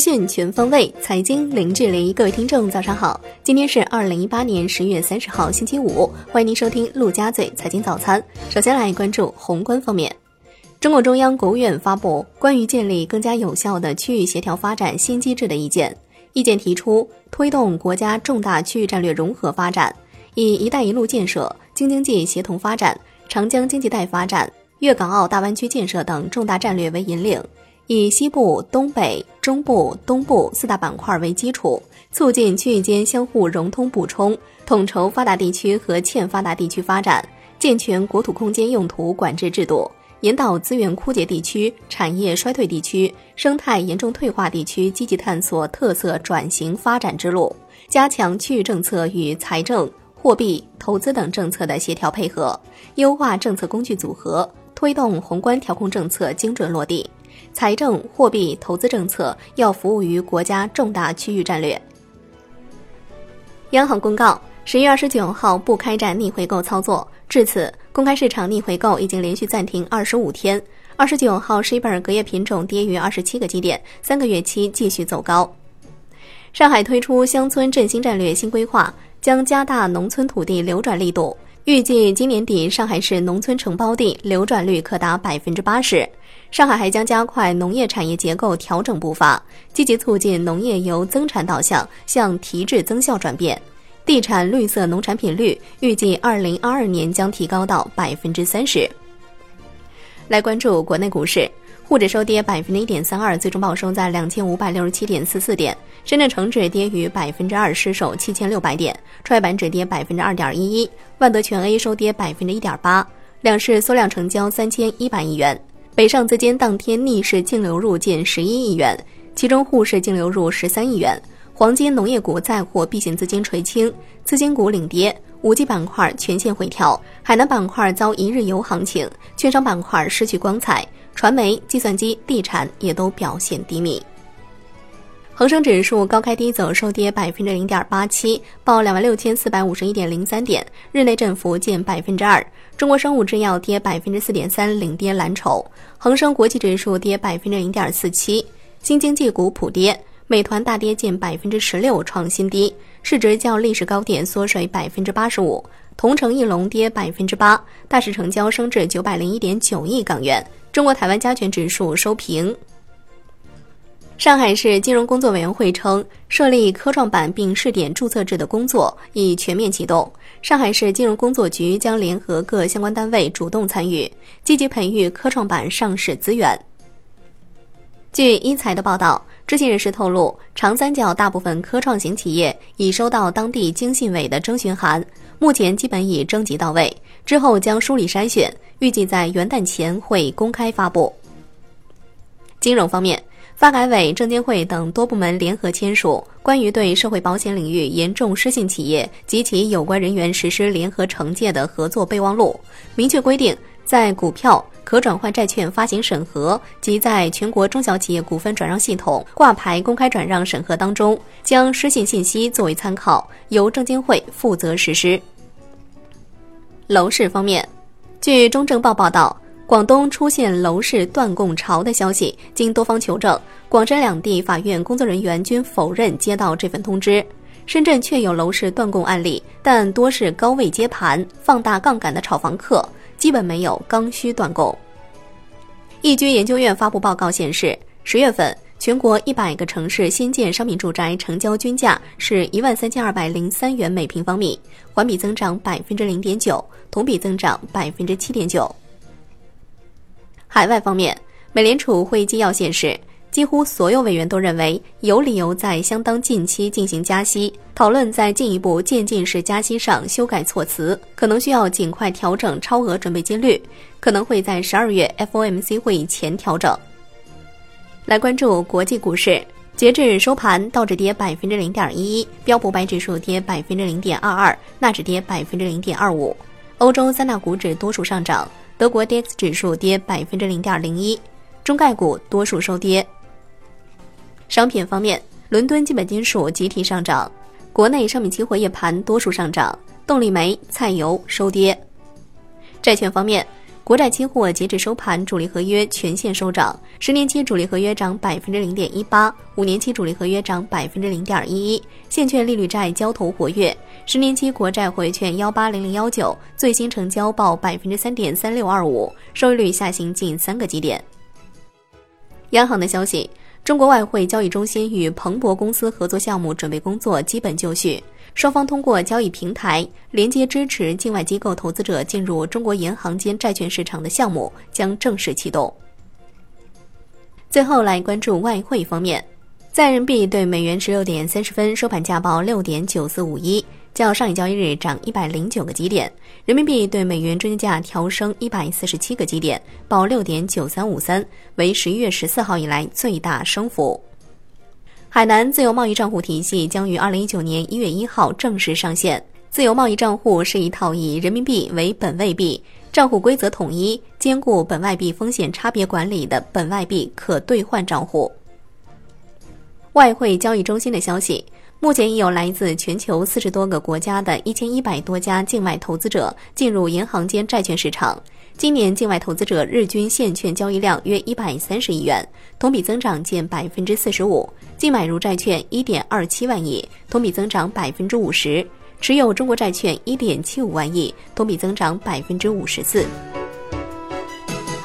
讯全方位，财经零距离。各位听众，早上好！今天是二零一八年十月三十号，星期五。欢迎您收听陆家嘴财经早餐。首先来关注宏观方面，中共中央、国务院发布关于建立更加有效的区域协调发展新机制的意见。意见提出，推动国家重大区域战略融合发展，以“一带一路”建设、京津冀协同发展、长江经济带发展、粤港澳大湾区建设等重大战略为引领。以西部、东北、中部、东部四大板块为基础，促进区域间相互融通补充，统筹发达地区和欠发达地区发展，健全国土空间用途管制制度，引导资源枯竭地区、产业衰退地区、生态严重退化地区积极探索特色转型发展之路，加强区域政策与财政、货币、投资等政策的协调配合，优化政策工具组合，推动宏观调控政策精准落地。财政、货币、投资政策要服务于国家重大区域战略。央行公告，十月二十九号不开展逆回购操作。至此，公开市场逆回购已经连续暂停二十五天。二十九号，十一本隔夜品种跌逾二十七个基点，三个月期继续走高。上海推出乡村振兴战略新规划，将加大农村土地流转力度。预计今年底，上海市农村承包地流转率可达百分之八十。上海还将加快农业产业结构调整步伐，积极促进农业由增产导向向提质增效转变。地产绿色农产品率预计二零二二年将提高到百分之三十。来关注国内股市，沪指收跌百分之一点三二，最终报收在两千五百六十七点四四点。深圳成指跌逾百分之二，失守七千六百点。创业板指跌百分之二点一一，万德全 A 收跌百分之一点八。两市缩量成交三千一百亿元。北上资金当天逆势净流入近十一亿元，其中沪市净流入十三亿元。黄金、农业股再获避险资金垂青，资金股领跌。五 G 板块全线回调，海南板块遭一日游行情，券商板块失去光彩，传媒、计算机、地产也都表现低迷。恒生指数高开低走，收跌百分之零点八七，报两万六千四百五十一点零三点，日内振幅近百分之二。中国生物制药跌百分之四点三，领跌蓝筹。恒生国际指数跌百分之零点四七，新经济股普跌，美团大跌近百分之十六，创新低，市值较历史高点缩水百分之八十五。同城翼龙跌百分之八，大市成交升至九百零一点九亿港元。中国台湾加权指数收平。上海市金融工作委员会称，设立科创板并试点注册制的工作已全面启动。上海市金融工作局将联合各相关单位主动参与，积极培育科创板上市资源。据一财的报道，知情人士透露，长三角大部分科创型企业已收到当地经信委的征询函，目前基本已征集到位，之后将梳理筛选，预计在元旦前会公开发布。金融方面。发改委、证监会等多部门联合签署《关于对社会保险领域严重失信企业及其有关人员实施联合惩戒的合作备忘录》，明确规定，在股票、可转换债券发行审核及在全国中小企业股份转让系统挂牌公开转让审核当中，将失信信息作为参考，由证监会负责实施。楼市方面，据中证报报道。广东出现楼市断供潮的消息，经多方求证，广深两地法院工作人员均否认接到这份通知。深圳确有楼市断供案例，但多是高位接盘、放大杠杆的炒房客，基本没有刚需断供。易居研究院发布报告显示，十月份全国一百个城市新建商品住宅成交均价是一万三千二百零三元每平方米，环比增长百分之零点九，同比增长百分之七点九。海外方面，美联储会议纪要显示，几乎所有委员都认为有理由在相当近期进行加息。讨论在进一步渐进式加息上修改措辞，可能需要尽快调整超额准备金率，可能会在十二月 FOMC 会议前调整。来关注国际股市，截至收盘，道指跌百分之零点一一，标普白指数跌百分之零点二二，纳指跌百分之零点二五，欧洲三大股指多数上涨。德国 DAX 指数跌百分之零点零一，中概股多数收跌。商品方面，伦敦基本金属集体上涨，国内商品期货夜盘多数上涨，动力煤、菜油收跌。债券方面，国债期货截止收盘，主力合约全线收涨，十年期主力合约涨百分之零点一八，五年期主力合约涨百分之零点一一。现券利率债交投活跃，十年期国债回券幺八零零幺九最新成交报百分之三点三六二五，收益率下行近三个基点。央行的消息。中国外汇交易中心与彭博公司合作项目准备工作基本就绪，双方通过交易平台连接支持境外机构投资者进入中国银行间债券市场的项目将正式启动。最后来关注外汇方面，在人民币对美元十六点三十分收盘价报六点九四五一。较上一交易日涨一百零九个基点，人民币对美元中间价调升一百四十七个基点，报六点九三五三，为十一月十四号以来最大升幅。海南自由贸易账户体系将于二零一九年一月一号正式上线。自由贸易账户是一套以人民币为本位币、账户规则统一、兼顾本外币风险差别管理的本外币可兑换账户。外汇交易中心的消息。目前已有来自全球四十多个国家的一千一百多家境外投资者进入银行间债券市场。今年境外投资者日均现券交易量约一百三十亿元，同比增长近百分之四十五；净买入债券一点二七万亿，同比增长百分之五十；持有中国债券一点七五万亿，同比增长百分之五十四。